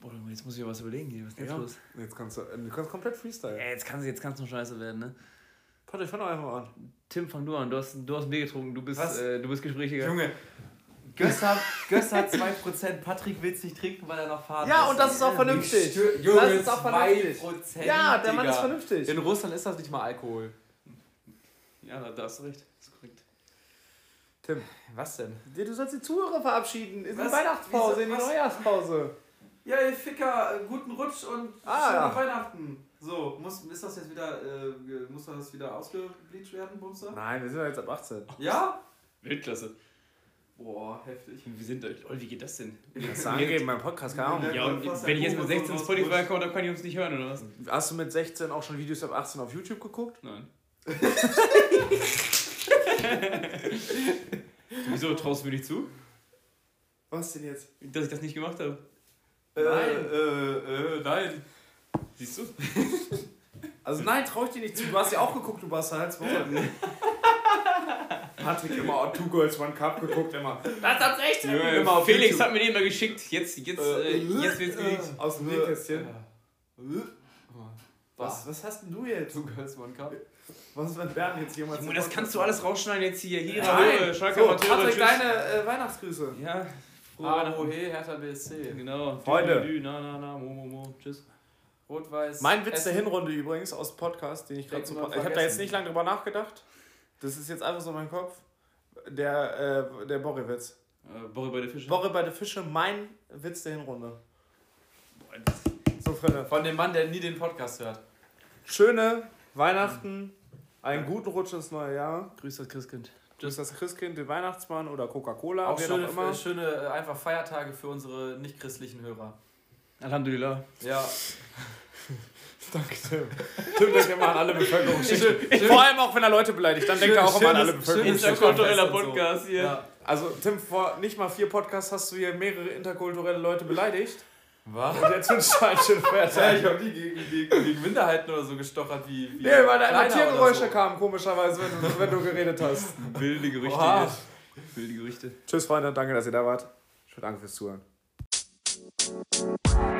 Boah, jetzt muss ich ja was überlegen hier. Was ist Ja. los? Jetzt kannst du, du kannst komplett Freestyle. Ja, jetzt kann es jetzt kann's noch scheiße werden, ne? Patrick, fang doch einfach mal an. Tim, fang du an. Du hast, du hast ein Bier getrunken. Du bist, Was? äh, du bist gesprächiger. Junge, Göss hat, Göss hat 2%, Patrick will es nicht trinken, weil er noch fahren Ja, muss. und das ist auch vernünftig. Stö- Junge, Das ist auch vernünftig. 2%, Ja, der Mann Digga. ist vernünftig. In Russland ist das nicht mal Alkohol. Ja, da hast du recht. Das ist korrekt. Tim, Was denn? du sollst die Zuhörer verabschieden. In die Was? Weihnachtspause, Wieso? in die Was? Neujahrspause. Ja, ihr Ficker, guten Rutsch und Ah, schöne ja. Weihnachten. So, muss, ist das jetzt wieder, äh, muss das wieder ausgebleached werden, Bumster? Nein, wir sind ja jetzt ab 18. Ja? Weltklasse. Boah, heftig. Wir sind da. Oh, wie geht das denn? Kannst du angeben, mein Podcast, keine Ahnung. Ja, und wenn ich jetzt mit 16 Spotify komme, dann kann ich uns nicht hören, oder was? Hast du mit 16 auch schon Videos ab 18 auf YouTube geguckt? Nein. Wieso traust du mir nicht zu, Was denn jetzt? dass ich das nicht gemacht habe? Nein, äh, äh, nein. Siehst du? Also nein, trau ich dir nicht zu. Du hast ja auch geguckt, du warst halt Patrick immer oh, Two Girls One Cup geguckt, immer. Das hat's echt Junge, auf Felix YouTube. hat mir den mal geschickt. Jetzt, jetzt, äh, jetzt wird's geleakt. Aus dem Nähkästchen. Was? Was hast denn du jetzt? Du Girls One Cup. Was ist, wenn Bernd jetzt jemals... Junge, das kannst du alles rausschneiden jetzt hier. Hier, Nein. hallo, Schalke So, Amateure, Patrick, tschüss. deine äh, Weihnachtsgrüße. Ja, frohe Ah, Hertha BSC. Genau. Freunde. Dü, dü, Na, na, na, mo, mo, mo. Tschüss. Rot-Weiß. Mein Witz der Essen. Hinrunde übrigens aus dem Podcast, den ich gerade so... Ich habe da jetzt nicht lange drüber nachgedacht. Das ist jetzt einfach so in meinem Kopf. Der, äh, der Borre-Witz. Äh, Borre bei der Fische. Borre bei der Fische, mein Witz der Hinrunde. Boah, das- So, Freunde. Von dem Mann, der nie den Podcast hört. Schöne Weihnachten, einen guten Rutsch ins neue Jahr. Grüß das Christkind. Grüß das Christkind, den Weihnachtsmann oder Coca-Cola, Auch schöne, auch immer. äh, schöne äh, einfach Feiertage für unsere nicht-christlichen Hörer. Alhamdulillah. Ja. Danke, Tim. Tim denkt immer an alle Bevölkerungsschichten. Vor allem auch, wenn er Leute beleidigt, dann denkt er auch immer an alle Bevölkerungsschichten. Interkultureller und so. Podcast hier. ja. Also, Tim, vor nicht mal vier Podcasts hast du hier mehrere interkulturelle Leute beleidigt. Was? Und jetzt du einen schönen Ja, ich hab nie gegen, gegen, gegen Minderheiten oder so gestochert wie. wie Nee, weil da Kleiner Tiergeräusche so. kamen, komischerweise, wenn du, wenn du geredet hast. Wilde Gerüchte. Wilde Gerüchte. Tschüss, Freunde, danke, dass ihr da wart. Schönen Dank fürs Zuhören. Bye.